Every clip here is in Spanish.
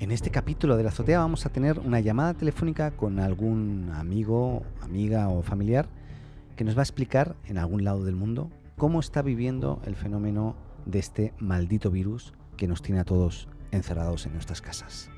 En este capítulo de la azotea vamos a tener una llamada telefónica con algún amigo, amiga o familiar que nos va a explicar en algún lado del mundo cómo está viviendo el fenómeno de este maldito virus que nos tiene a todos encerrados en nuestras casas.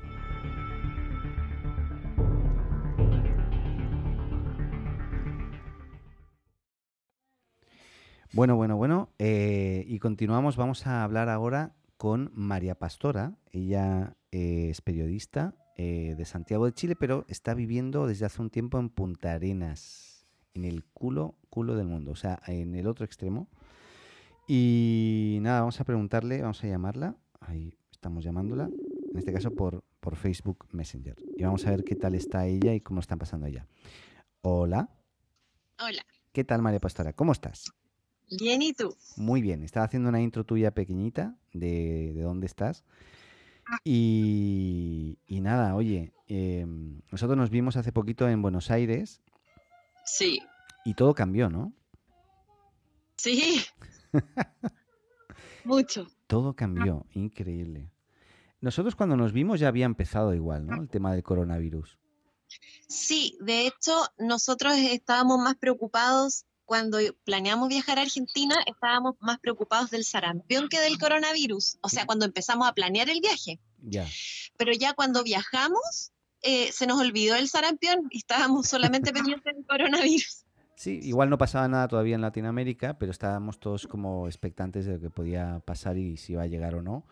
Bueno, bueno, bueno. eh, y continuamos. Vamos a hablar ahora con María Pastora. Ella eh, es periodista eh, de Santiago de Chile, pero está viviendo desde hace un tiempo en Punta Arenas, en el culo, culo del mundo, o sea, en el otro extremo. Y nada, vamos a preguntarle, vamos a llamarla. Ahí estamos llamándola, en este caso por, por Facebook Messenger. Y vamos a ver qué tal está ella y cómo están pasando ella. Hola, Hola, ¿qué tal María Pastora? ¿Cómo estás? Bien, ¿y tú? Muy bien, estaba haciendo una intro tuya pequeñita de, de dónde estás. Y, y nada, oye, em, nosotros nos vimos hace poquito en Buenos Aires Sí, y todo cambió, ¿no? sí. Mucho. Todo cambió, increíble. Nosotros cuando nos vimos ya había empezado igual, ¿no? El tema del coronavirus. Sí, de hecho, nosotros estábamos más preocupados cuando planeamos viajar a Argentina, estábamos más preocupados del sarampión que del coronavirus. O sea, cuando empezamos a planear el viaje. Ya, Pero ya cuando viajamos, eh, se nos olvidó el sarampión y estábamos solamente pendientes del coronavirus. sí, igual no pasaba nada todavía en Latinoamérica, pero estábamos todos como expectantes de lo que podía pasar y si iba a llegar o no.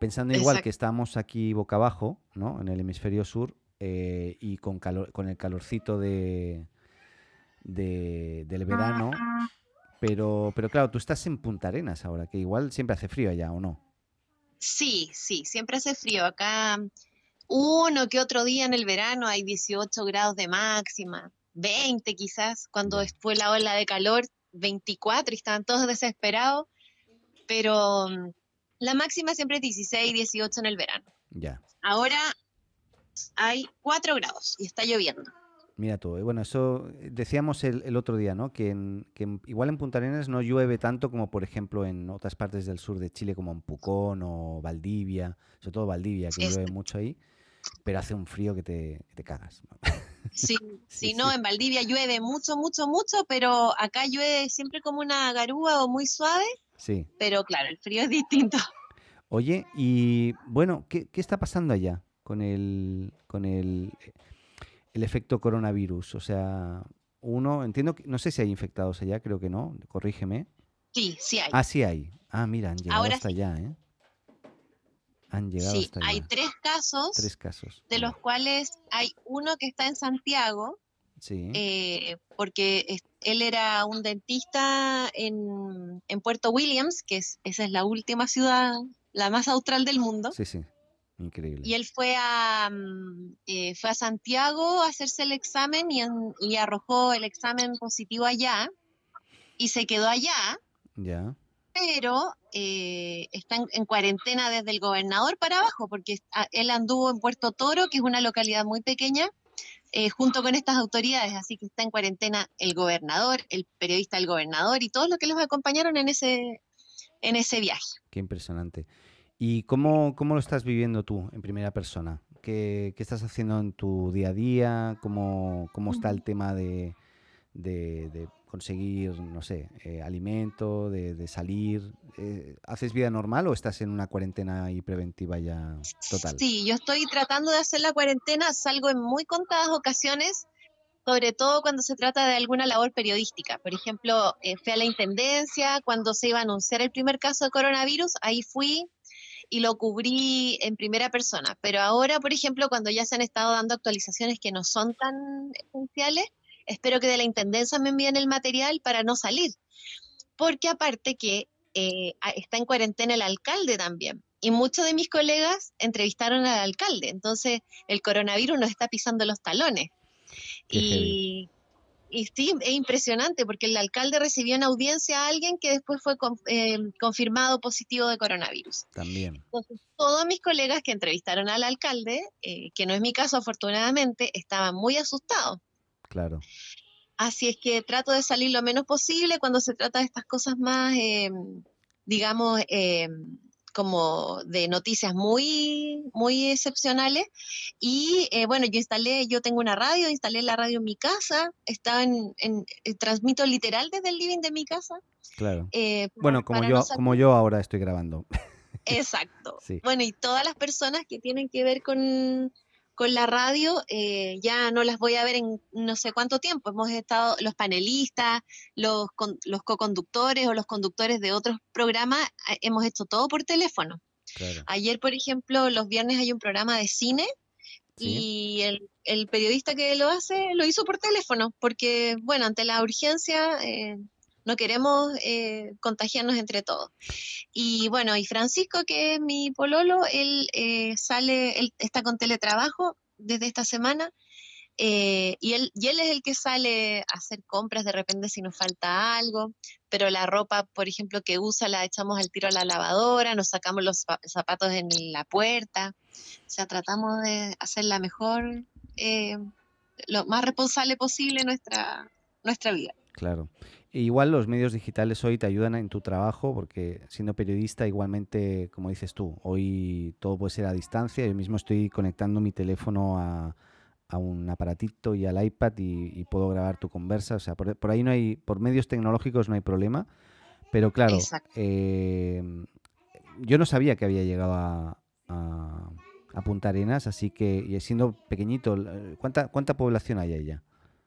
Pensando igual que estamos aquí boca abajo, ¿no? En el hemisferio sur eh, y con, calor, con el calorcito de, de- del verano. Pero, pero claro, tú estás en Punta Arenas ahora, que igual siempre hace frío allá, ¿o no? Sí, sí, siempre hace frío. Acá uno que otro día en el verano hay 18 grados de máxima, 20 quizás, cuando fue la ola de calor, 24 y estaban todos desesperados, pero mm, la máxima siempre es 16, 18 en el verano. Ya. Ahora hay 4 grados y está lloviendo. Mira tú, eh, bueno, eso eh, decíamos el, el otro día, ¿no? Que, en- que en- igual en Punta Arenas no llueve tanto como, por ejemplo, en otras partes del sur de Chile, como en Pucón o Valdivia, sobre todo Valdivia, que Es- llueve mucho ahí, pero hace un frío que te, que te cagas. Sí, Sí, no, sí. en Valdivia llueve mucho, mucho, mucho, pero acá llueve siempre como una garúa o muy suave, Sí. pero claro, el frío es distinto. Oye, y bueno, ¿qué, qué está pasando allá con el, con el, el efecto coronavirus? O sea, uno, entiendo que, no sé si hay infectados allá, creo que no, corrígeme. Sí, sí hay. Ah, sí hay. Ah, mira, han llegado Ahora hasta sí. allá, ¿eh? Han llegado Sí, hasta hay allá. tres casos, Tres casos. de los cuales hay uno que está en Santiago, Sí. eh, porque él era un dentista en, en Puerto Williams, que es, esa es la última ciudad, la más austral del mundo, Sí, sí. Increíble. y él fue a, mm, eh, fue a Santiago a hacerse el examen y, en- y arrojó el examen positivo allá, y se quedó allá, Ya. pero eh, está en, en cuarentena desde el gobernador para abajo, porque ah, él anduvo en Puerto Toro, que es una localidad muy pequeña, eh, junto con estas autoridades, así que está en cuarentena el gobernador, el periodista del gobernador y todos los que los acompañaron en ese, en ese viaje. Qué impresionante. ¿Y cómo, cómo lo estás viviendo tú en primera persona? ¿Qué, qué estás haciendo en tu día a día? ¿Cómo, cómo está el tema de, de- de conseguir, no sé, eh, alimento, de, de salir? Eh, ¿Haces vida normal o estás en una cuarentena y preventiva ya total? Sí, yo estoy tratando de hacer la cuarentena, salgo en muy contadas ocasiones, sobre todo cuando se trata de alguna labor periodística. Por ejemplo, eh, fui a la Intendencia cuando se iba a anunciar el primer caso de coronavirus, ahí fui y lo cubrí en primera persona. Pero ahora, por ejemplo, cuando ya se han estado dando actualizaciones que no son tan esenciales, espero que de la Intendencia me envíen el material para no salir. Porque aparte que eh, está en cuarentena el alcalde también. Y muchos de mis colegas entrevistaron al alcalde. Entonces, el coronavirus nos está pisando los talones. Qué Y, y sí, es impresionante porque el alcalde recibió en audiencia a alguien que después fue con- eh, confirmado positivo de coronavirus. También. Entonces, todos mis colegas que entrevistaron al alcalde, eh, que no es mi caso afortunadamente, estaban muy asustados. Claro. Así es que trato de salir lo menos posible cuando se trata de estas cosas más, eh, digamos, eh, como de noticias muy, muy excepcionales. Y eh, bueno, yo instalé, yo tengo una radio, instalé la radio en mi casa, estaba en, eh, transmito literal desde el living de mi casa. Claro. bueno, como yo, como yo ahora estoy grabando. Exacto. Bueno, y todas las personas que tienen que ver con, con la radio eh, ya no las voy a ver en no sé cuánto tiempo. Hemos estado, los panelistas, los, los co-conductores o los conductores de otros programas, eh, hemos hecho todo por teléfono. Ayer, por ejemplo, los viernes hay un programa de cine y el, periodista que lo hace lo hizo por teléfono, porque, bueno, ante la urgencia... Eh, no queremos eh, contagiarnos entre todos. Y bueno, y Francisco, que es mi pololo, él eh, sale, él está con teletrabajo desde esta semana. Eh, y, él, es el que sale a hacer compras de repente si nos falta algo, pero la ropa, por ejemplo, que usa la echamos al tiro a la lavadora, nos sacamos los zapatos en la puerta, o sea, tratamos de hacer la mejor, lo más responsable posible nuestra, nuestra vida. Claro. E igual los medios digitales hoy te ayudan en tu trabajo porque siendo periodista igualmente, como dices tú, hoy todo puede ser a distancia. Yo mismo estoy conectando mi teléfono a, un aparatito y al iPad y, puedo grabar tu conversa. O sea, por, ahí no hay, por medios tecnológicos no hay problema. Pero claro, eh, yo no sabía que había llegado a, a, Punta Arenas, así que, y siendo pequeñito, ¿cuánta, cuánta población hay allá?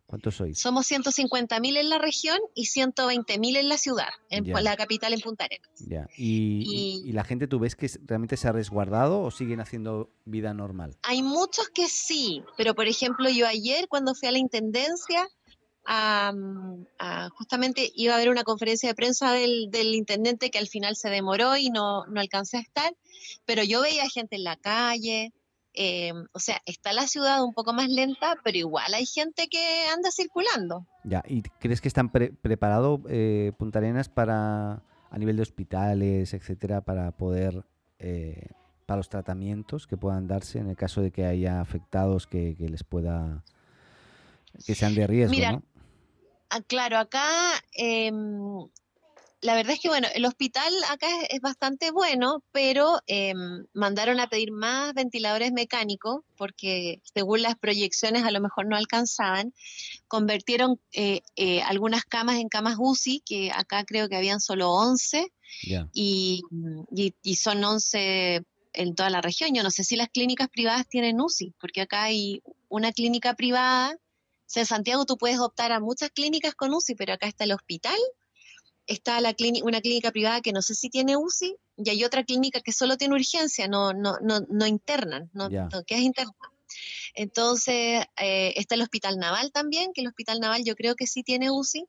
¿Cuántos sois? Somos 150.000 en la región y 120.000 en la ciudad, en la capital en Punta Arenas. Ya. ¿Y, la gente, tú ves que realmente se ha resguardado o siguen haciendo vida normal? Hay muchos que sí, pero por ejemplo yo ayer cuando fui a la Intendencia, justamente iba a haber una conferencia de prensa del, intendente que al final se demoró y no, no alcancé a estar, pero yo veía gente en la calle, eh, o sea, está la ciudad un poco más lenta, pero igual hay gente que anda circulando. Ya, ¿y crees que están preparados eh, Punta Arenas para, a nivel de hospitales, etcétera, para poder, eh, para los tratamientos que puedan darse en el caso de que haya afectados que, les pueda, que sean de riesgo, Mira, ah, claro, acá em, la verdad es que, bueno, el hospital acá es, bastante bueno, pero em, mandaron a pedir más ventiladores mecánicos porque según las proyecciones a lo mejor no alcanzaban. Convirtieron eh, eh, algunas camas en camas UCI, que acá creo que habían solo 11, y, y, son 11 en toda la región. Yo no sé si las clínicas privadas tienen UCI, porque acá hay una clínica privada. O sea, en Santiago tú puedes optar a muchas clínicas con UCI, pero acá está el hospital está la una clínica privada que no sé si tiene UCI y hay otra clínica que solo tiene urgencia, no, no, no, no internan, no, que es interna. Entonces, eh, está el Hospital Naval también, que el Hospital Naval yo creo que sí tiene UCI,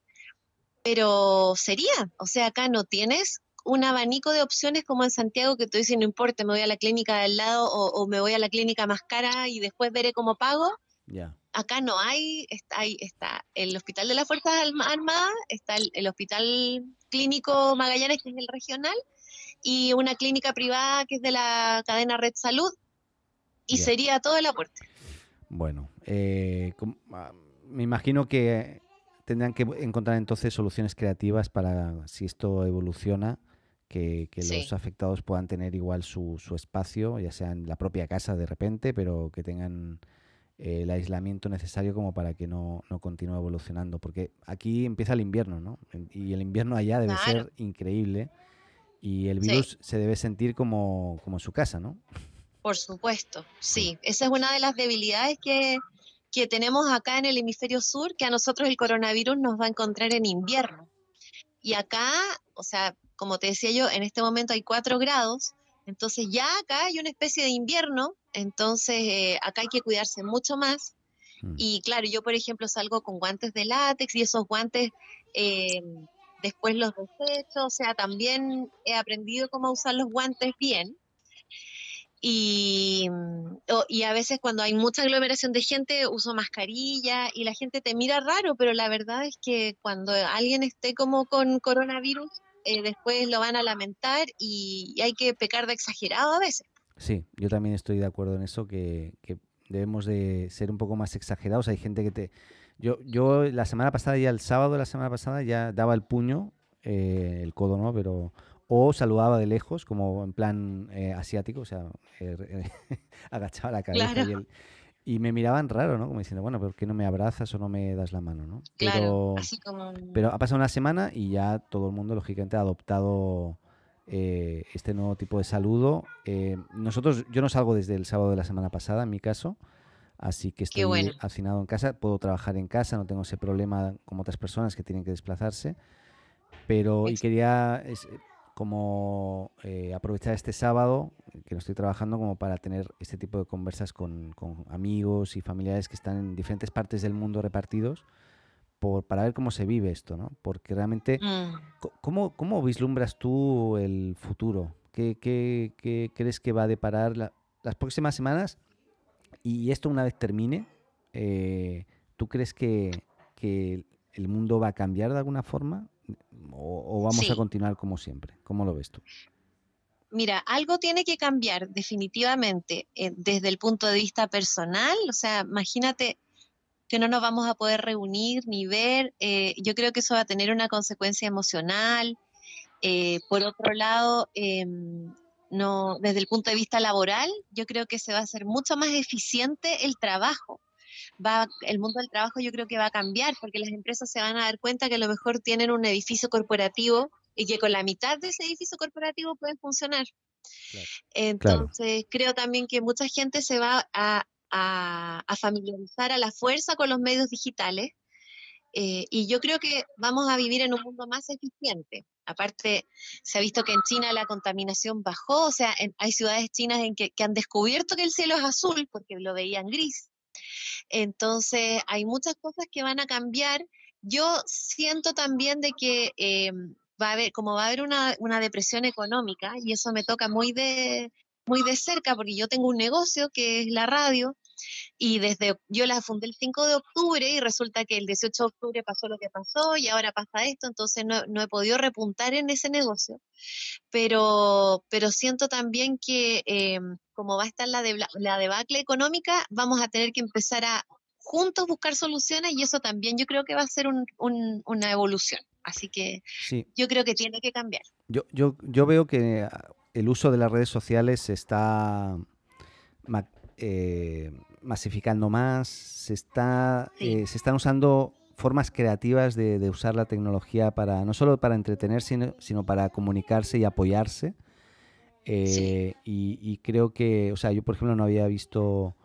pero sería, o sea, acá no tienes un abanico de opciones como en Santiago que tú dices, no importa, me voy a la clínica del lado o, me voy a la clínica más cara y después veré cómo pago. Acá no hay, está, está el Hospital de las Fuerzas Armadas, está el, Hospital Clínico Magallanes, que es el regional, y una clínica privada que es de la cadena Red Salud, y sería todo el aporte. Bueno, eh, ah, me imagino que tendrán que encontrar entonces soluciones creativas para, si esto evoluciona, que, los afectados puedan tener igual su, su espacio, ya sea en la propia casa de repente, pero que tengan el aislamiento necesario como para que no, no, continúe evolucionando. Porque aquí empieza el invierno, ¿no? Y el invierno allá debe ser increíble y el virus se debe sentir como, como su casa, ¿no? Por supuesto, sí. Esa es una de las debilidades que, que tenemos acá en el hemisferio sur, que a nosotros el coronavirus nos va a encontrar en invierno. Y acá, o sea, como te decía yo, en este momento hay cuatro grados, entonces ya acá hay una especie de invierno entonces, eh, acá hay que cuidarse mucho más. Mm. Y claro, yo, por ejemplo, salgo con guantes de látex y esos guantes eh, después los desecho. O sea, también he aprendido cómo usar los guantes bien. Y, y, a veces cuando hay mucha aglomeración de gente uso mascarilla y la gente te mira raro, pero la verdad es que cuando alguien esté como con coronavirus, eh, después lo van a lamentar y hay que pecar de exagerado a veces. Sí, yo también estoy de acuerdo en eso, que, debemos de ser un poco más exagerados. Hay gente que te... Yo, yo la semana pasada, ya el sábado de la semana pasada, ya daba el puño, eh, el codo no, pero o saludaba de lejos, como en plan eh, asiático, o sea, agachaba la cabeza y, me miraban raro, ¿no? Como diciendo, bueno, ¿por qué no me abrazas o no me das la mano, ¿no? Claro, así como... Pero ha pasado una semana y ya todo el mundo, lógicamente, ha adoptado eh, este nuevo tipo de saludo. Eh, nosotros, yo no salgo desde el sábado de la semana pasada, en mi caso, así que estoy hacinado en casa. Puedo trabajar en casa, no tengo ese problema como otras personas que tienen que desplazarse. Pero, y quería como eh, aprovechar este sábado, que no estoy trabajando, como para tener este tipo de conversas con, amigos y familiares que están en diferentes partes del mundo repartidos, por, para ver cómo se vive esto, ¿no? Porque realmente, mm. ¿cómo, ¿cómo, vislumbras tú el futuro? ¿Qué, qué, crees que va a deparar las próximas semanas? Y esto una vez termine, eh, ¿tú crees que, que el mundo va a cambiar de alguna forma? o, vamos a continuar como siempre? ¿Cómo lo ves tú? Mira, algo tiene que cambiar definitivamente eh, desde el punto de vista personal. O sea, imagínate que no nos vamos a poder reunir ni ver. Eh, yo creo que eso va a tener una consecuencia emocional. Eh, por otro lado, em, no, desde el punto de vista laboral, yo creo que se va a hacer mucho más eficiente el trabajo va, el mundo del trabajo yo creo que va a cambiar porque las empresas se van a dar cuenta que a lo mejor tienen un edificio corporativo y que con la mitad de ese edificio corporativo pueden funcionar. Entonces, creo también que mucha gente se va a, familiarizar a la fuerza con los medios digitales eh, y yo creo que vamos a vivir en un mundo más eficiente. Aparte, se ha visto que en China la contaminación bajó, o sea, hay ciudades chinas en que, que, han descubierto que el cielo es azul porque lo veían gris. Entonces, hay muchas cosas que van a cambiar. Yo siento también de que eh, va a haber, como va a haber una, una, depresión económica, y eso me toca muy de, muy de cerca, porque yo tengo un negocio que es la radio, y desde yo la fundé el 5 de octubre y resulta que el 18 de octubre pasó lo que pasó y ahora pasa esto, entonces no, he podido repuntar en ese negocio. Pero, pero siento también que em, como va a estar la, la debacle económica, vamos a tener que empezar a juntos buscar soluciones y eso también yo creo que va a ser una evolución. Así que yo creo que tiene que cambiar. Yo, yo, yo veo que el uso de las redes sociales está eh, masificando más, se, está, eh, se están usando formas creativas de, usar la tecnología para no solo para entretener, sino, sino para comunicarse y apoyarse. Eh, y, creo que, o sea, yo por ejemplo no había visto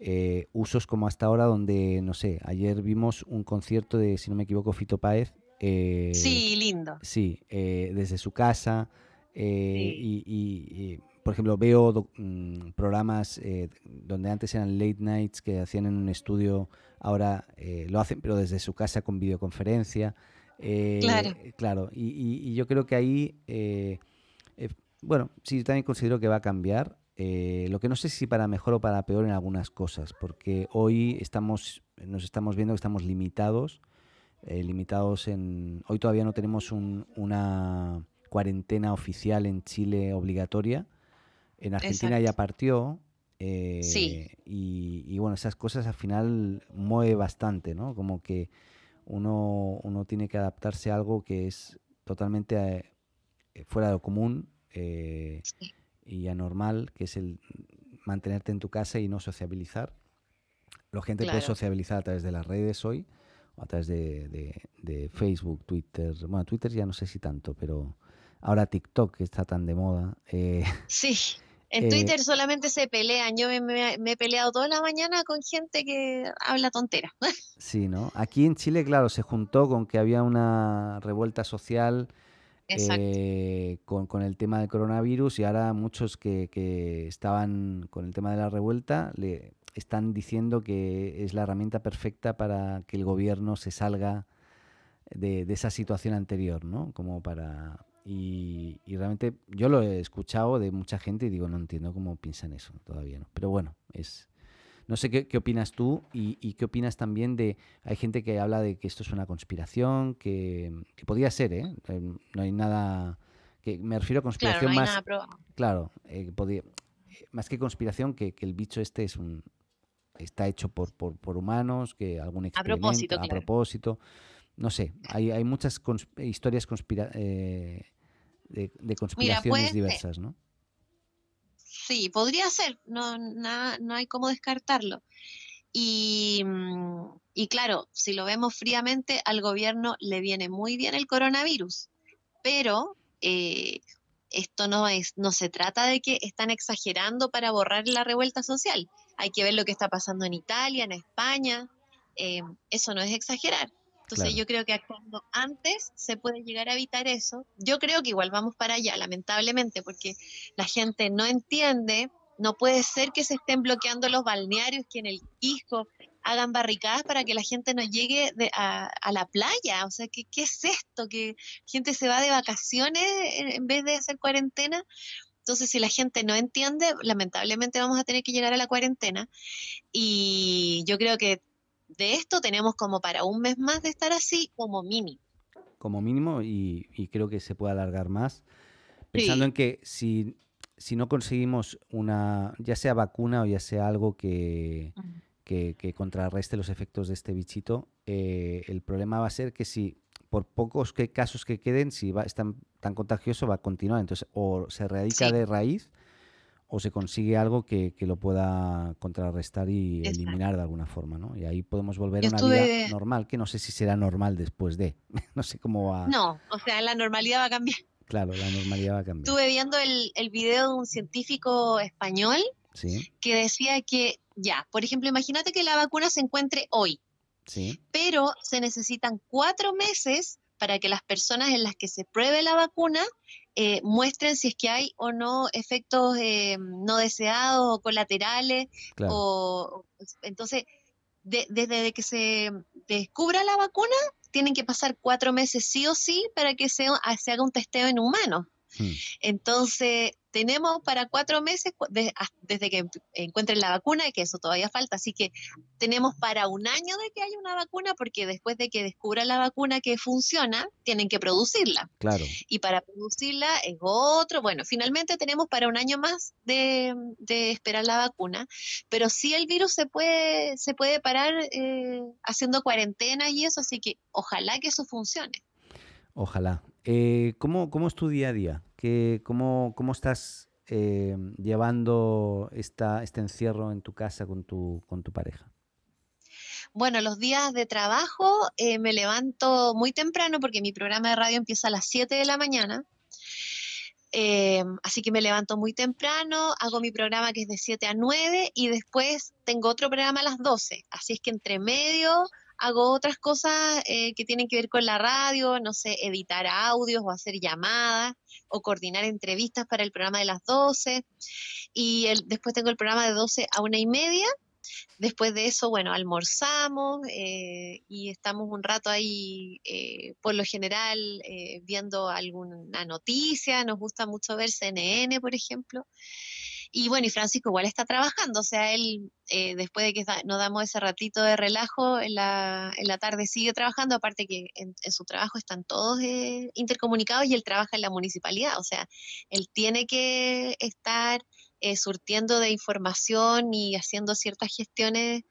eh, usos como hasta ahora donde, no sé, ayer vimos un concierto de, si no me equivoco, Fito Páez. Sí, lindo. Sí, desde su casa. y, por ejemplo, veo mm, programas eh, donde antes eran late nights que hacían en un estudio, ahora eh, lo hacen, pero desde su casa con videoconferencia. Eh, claro. Claro, y, yo creo que ahí, bueno, sí, también considero que va a cambiar. lo que no sé si para mejor o para peor en algunas cosas, porque hoy estamos, nos estamos viendo que estamos limitados, limitados en... Hoy todavía no tenemos una cuarentena oficial en Chile obligatoria, en Argentina ya partió. Eh, sí. Y, bueno, esas cosas al final mueve bastante, ¿no? Como que uno, uno tiene que adaptarse a algo que es totalmente eh, fuera de lo común eh, y anormal, que es el mantenerte en tu casa y no sociabilizar. La gente puede sociabilizar a través de las redes hoy, a través de, de, Facebook, Twitter. Bueno, Twitter ya no sé si tanto, pero ahora TikTok que está tan de moda. sí. En eh, Twitter solamente se pelean. Yo me, he peleado toda la mañana con gente que habla tontera. Sí, ¿no? Aquí en Chile, claro, se juntó con que había una revuelta social eh, con, el tema del coronavirus y ahora muchos que, estaban con el tema de la revuelta le están diciendo que es la herramienta perfecta para que el gobierno se salga de, de esa situación anterior, ¿no? Como para, y, realmente yo lo he escuchado de mucha gente y digo, no entiendo cómo piensan eso todavía, ¿no? Pero bueno, es... No sé qué, qué opinas tú y, qué opinas también de... Hay gente que habla de que esto es una conspiración, que, que podría ser, ¿eh? ¿eh? No hay nada... que Me refiero a conspiración más... Claro, eh, podía, más que conspiración, que, que, el bicho este es un... Está hecho por, por, por humanos, que algún experimento... A propósito, a propósito no sé, hay, hay muchas historias conspira eh, de, conspiraciones diversas, ¿no? Sí, podría ser, no, no hay cómo descartarlo. Y, mm, y, claro, si lo vemos fríamente, al gobierno le viene muy bien el coronavirus, pero eh, esto no, es, no se trata de que están exagerando para borrar la revuelta social. Hay que ver lo que está pasando en Italia, en España. Eh, eso no es exagerar. Entonces yo creo que actuando antes se puede llegar a evitar eso. Yo creo que igual vamos para allá, lamentablemente, porque la gente no entiende, no puede ser que se estén bloqueando los balnearios, que en el Quisco hagan barricadas para que la gente no llegue a, la playa. O sea, ¿qué, ¿qué es esto? Que gente se va de vacaciones en vez de hacer cuarentena. Entonces, si la gente no entiende, lamentablemente vamos a tener que llegar a la cuarentena. Y yo creo que de esto tenemos como para un mes más de estar así, como mínimo. Como mínimo, y, creo que se puede alargar más. Pensando en que si, si, no conseguimos una, ya sea vacuna o ya sea algo que, que, contrarreste los efectos de este bichito, eh, el problema va a ser que si por pocos que, casos que queden, si va, es tan, contagioso, va a continuar. Entonces, o se erradica de raíz o se consigue algo que, lo pueda contrarrestar y eliminar de alguna forma, ¿no? Y ahí podemos volver a una vida normal, que no sé si será normal después de, no sé cómo va. No, o sea, la normalidad va a cambiar. Claro, la normalidad va a cambiar. Estuve viendo el, el video de un científico español que decía que, ya, por ejemplo, imagínate que la vacuna se encuentre hoy, sí. pero se necesitan cuatro meses para que las personas en las que se pruebe la vacuna eh, muestren si es que hay o no efectos eh, no deseados o colaterales. O, entonces, desde que se descubra la vacuna, tienen que pasar cuatro meses sí o sí para que se, se haga un testeo en humanos. Hmm. Entonces, tenemos para cuatro meses desde que encuentren la vacuna, y que eso todavía falta, así que tenemos para un año de que haya una vacuna, porque después de que descubra la vacuna que funciona, tienen que producirla. Claro. Y para producirla es otro, bueno, finalmente tenemos para un año más de, esperar la vacuna, pero sí el virus se puede, se puede parar eh, haciendo cuarentena y eso, así que ojalá que eso funcione. Ojalá. Eh, ¿cómo, ¿cómo, es tu día a día? ¿Qué, cómo, ¿Cómo estás eh, llevando esta, este encierro en tu casa con tu, con tu pareja? Bueno, los días de trabajo eh, me levanto muy temprano porque mi programa de radio empieza a las 7 de la mañana. así que me levanto muy temprano, hago mi programa que es de 7 a 9 y después tengo otro programa a las 12. Así es que entre medio hago otras cosas eh, que tienen que ver con la radio, no sé, editar audios o hacer llamadas o coordinar entrevistas para el programa de las 12. Y el, después tengo el programa de 12 a una y media. Después de eso, bueno, almorzamos eh, y estamos un rato ahí, eh, por lo general, viendo alguna noticia. Nos gusta mucho ver CNN, por ejemplo. Y bueno, y Francisco igual está trabajando, o sea, él eh, después de que nos damos ese ratito de relajo en la, en la tarde sigue trabajando, aparte que en, su trabajo están todos eh, intercomunicados y él trabaja en la municipalidad, o sea, él tiene que estar eh, surtiendo de información y haciendo ciertas gestiones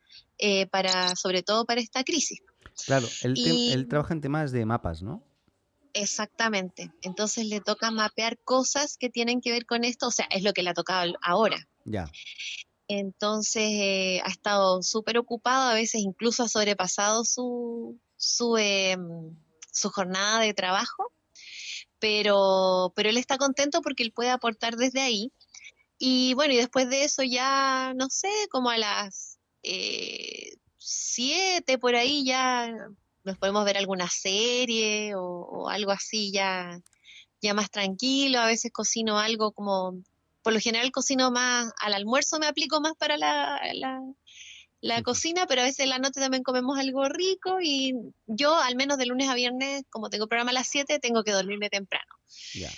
para, sobre todo para esta crisis. Claro, él, él trabaja en temas de mapas, ¿no? Exactamente. Entonces le toca mapear cosas que tienen que ver con esto, o sea, es lo que le ha tocado ahora. Ya. Entonces eh, ha estado súper ocupado, a veces incluso ha sobrepasado su, su, em, su jornada de trabajo, pero, pero él está contento porque él puede aportar desde ahí. Y bueno, y después de eso ya, no sé, como a las eh, siete por ahí ya nos podemos ver alguna serie o, algo así ya, ya más tranquilo. A veces cocino algo como, por lo general cocino más, al almuerzo me aplico más para la, la, cocina, pero a veces en la noche también comemos algo rico y yo al menos de lunes a viernes, como tengo programa a las 7, tengo que dormirme temprano.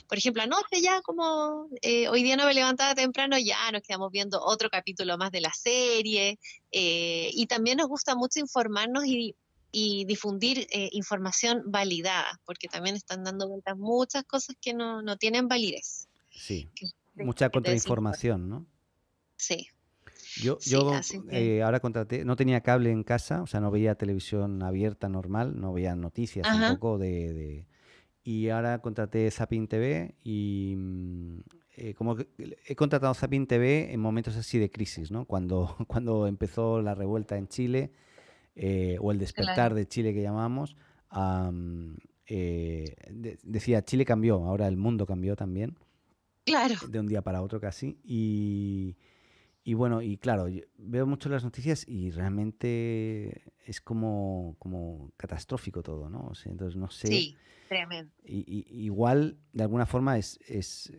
Por ejemplo, anoche ya como eh, hoy día no me levantaba temprano, ya nos quedamos viendo otro capítulo más de la serie eh, y también nos gusta mucho informarnos y y difundir eh, información validada, porque también están dando vueltas muchas cosas que no, no tienen validez. Sí, mucha contrainformación, ¿no? Sí. Yo, yo eh, ahora contraté, no tenía cable en casa, o sea, no veía televisión abierta normal, no veía noticias tampoco de, y ahora contraté Zapin TV y mm, eh, como he contratado Zapin TV en momentos así de crisis, ¿no? Cuando, cuando empezó la revuelta en Chile eh, o el despertar de Chile que llamamos, eh, decía Chile cambió, ahora el mundo cambió también. Claro. De un día para otro casi. Y, y bueno, y claro, veo mucho las noticias y realmente es como, como catastrófico todo, ¿no? entonces no sé. Sí, tremendo. Y, igual, de alguna forma, es, es,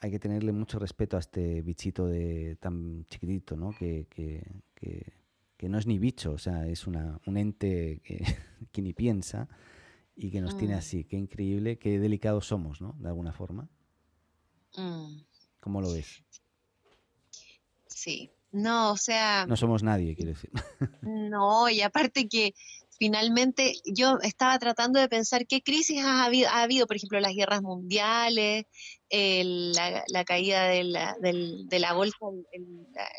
hay que tenerle mucho respeto a este bichito de tan chiquitito, ¿no? Que, que, que, que no es ni bicho, o sea, es una, un ente que, que ni piensa y que nos tiene mm. así. Qué increíble, qué delicados somos, ¿no? De alguna forma. Mm. ¿Cómo lo ves? Sí. No, o sea. No somos nadie, quiero decir. No, y aparte que finalmente yo estaba tratando de pensar qué crisis ha habido, ha habido por ejemplo, las guerras mundiales, la, caída de la, de la bolsa,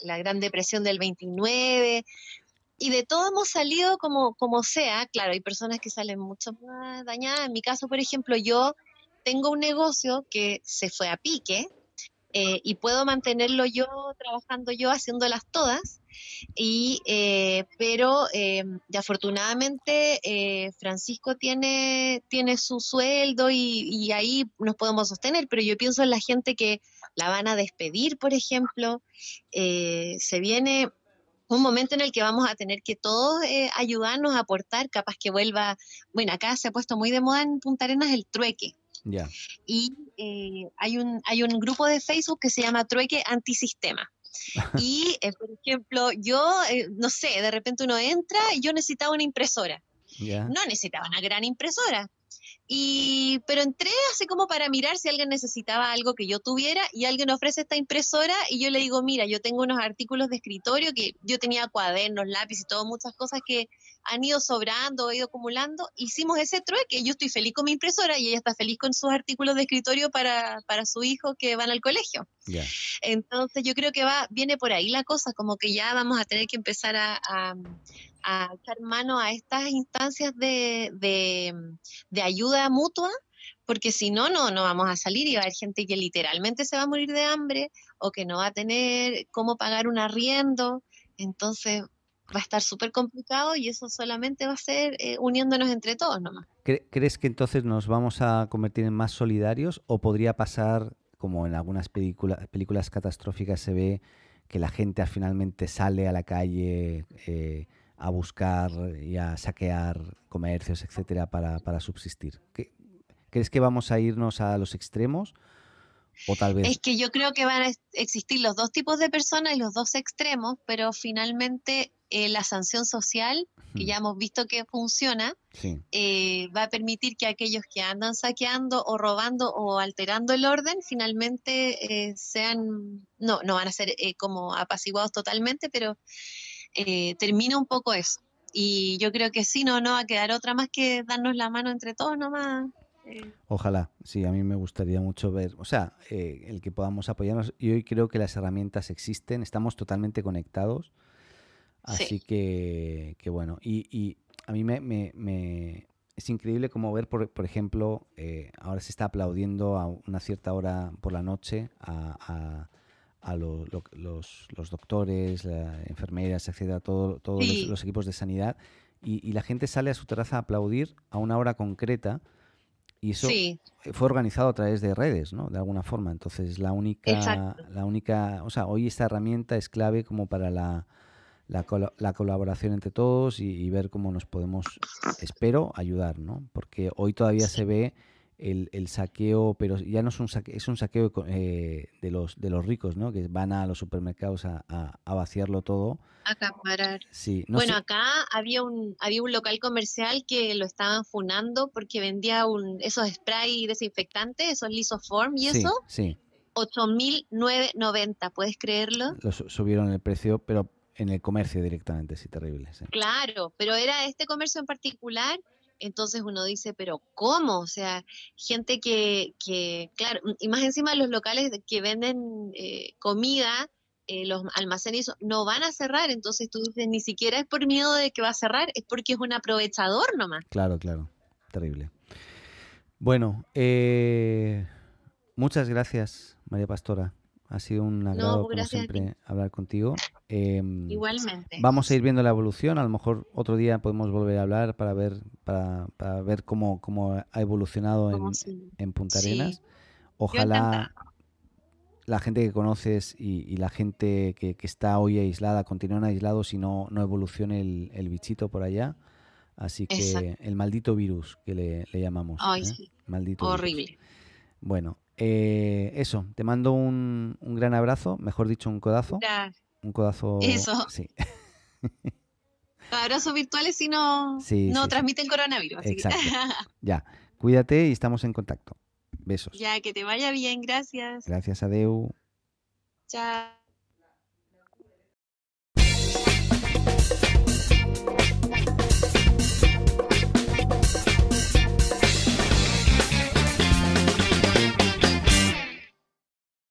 la, Gran Depresión del 29, y de todo hemos salido como, como sea. Claro, hay personas que salen mucho más dañadas. En mi caso, por ejemplo, yo tengo un negocio que se fue a pique, eh, y puedo mantenerlo yo trabajando yo haciéndolas todas y eh, pero eh, afortunadamente eh, Francisco tiene tiene su sueldo y, ahí nos podemos sostener pero yo pienso en la gente que la van a despedir por ejemplo. Se viene un momento en el que vamos a tener que todos ayudarnos a aportar capaz que vuelva bueno acá se ha puesto muy de moda en Punta Arenas el trueque. Y eh, hay, un, hay un grupo de Facebook que se llama Trueque Antisistema. Y, eh, por ejemplo, yo, eh, no sé, de repente uno entra y yo necesitaba una impresora. No necesitaba una gran impresora. Y, pero entré así como para mirar si alguien necesitaba algo que yo tuviera y alguien ofrece esta impresora y yo le digo, mira, yo tengo unos artículos de escritorio que yo tenía cuadernos, lápiz y todo, muchas cosas que han ido sobrando, he ido acumulando. Hicimos ese trueque, yo estoy feliz con mi impresora y ella está feliz con sus artículos de escritorio para, para su hijo que van al colegio. Entonces yo creo que va, viene por ahí la cosa, como que ya vamos a tener que empezar a a echar mano a estas instancias de, de, ayuda mutua, porque si no, no, no vamos a salir y va a haber gente que literalmente se va a morir de hambre o que no va a tener cómo pagar un arriendo. Entonces va a estar súper complicado y eso solamente va a ser eh, uniéndonos entre todos nomás. ¿Crees que entonces nos vamos a convertir en más solidarios o podría pasar, como en algunas películas, películas catastróficas se ve, que la gente finalmente sale a la calle eh, a buscar y a saquear comercios, etcétera, para, para subsistir. ¿Crees que vamos a irnos a los extremos? O tal vez... Es que yo creo que van a existir los dos tipos de personas y los dos extremos, pero finalmente eh, la sanción social, que ya hemos visto que funciona, eh, va a permitir que aquellos que andan saqueando o robando o alterando el orden, finalmente eh, sean, no, no van a ser como apaciguados totalmente, pero eh, termina un poco eso. Y yo creo que sí, no, no va a quedar otra más que darnos la mano entre todos nomás. Eh. Ojalá, sí, a mí me gustaría mucho ver, o sea, eh, el que podamos apoyarnos. Y hoy creo que las herramientas existen, estamos totalmente conectados. Así que, que, bueno, y, y a mí me, me, es increíble como ver, por, por ejemplo, ahora se está aplaudiendo a una cierta hora por la noche a a los, los, doctores, enfermeras, etcétera, todo, todos los, equipos de sanidad, y, la gente sale a su terraza a aplaudir a una hora concreta. Y eso fue organizado a través de redes, ¿no? De alguna forma. Entonces, la única, la única, o sea, hoy esta herramienta es clave como para la, la, colaboración entre todos y, ver cómo nos podemos, espero, ayudar, ¿no? Porque hoy todavía se ve el, el, saqueo, pero ya no es un saqueo, es un saqueo eh, de, los, de los ricos, ¿no? Que van a los supermercados a, a, vaciarlo todo. Acaparar. Sí, bueno, acá había un, había un local comercial que lo estaban funando porque vendía un, esos spray desinfectantes, esos lisoform y eso. Sí. 8.990, ¿puedes creerlo? subieron el precio, pero en el comercio directamente, sí, terrible. Claro, pero era este comercio en particular entonces uno dice, pero ¿cómo? O sea, gente que, que claro, y más encima los locales que venden eh, comida, eh, los almacenes no van a cerrar, entonces tú dices, ni siquiera es por miedo de que va a cerrar, es porque es un aprovechador nomás. Claro, claro, terrible. Bueno, eh, muchas gracias, María Pastora. Ha sido un agrado, como siempre, hablar contigo. Em, Igualmente. Vamos a ir viendo la evolución. A lo mejor otro día podemos volver a hablar para ver, para, para ver cómo, cómo ha evolucionado en, en Punta Arenas. Ojalá la gente que conoces y, la gente que, está hoy aislada continúen aislados y no, no evolucione el, bichito por allá. Así que el maldito virus que le, llamamos. Ay, ¿eh? sí. Maldito Horrible. Bueno, eh, eso, te mando un, un, gran abrazo, mejor dicho, un codazo. Un codazo. Eso. Sí. Abrazos virtuales si no, no transmiten coronavirus. Exacto. ya, cuídate y estamos en contacto. Besos. Ya, que te vaya bien, gracias. Gracias a Deu. Chao.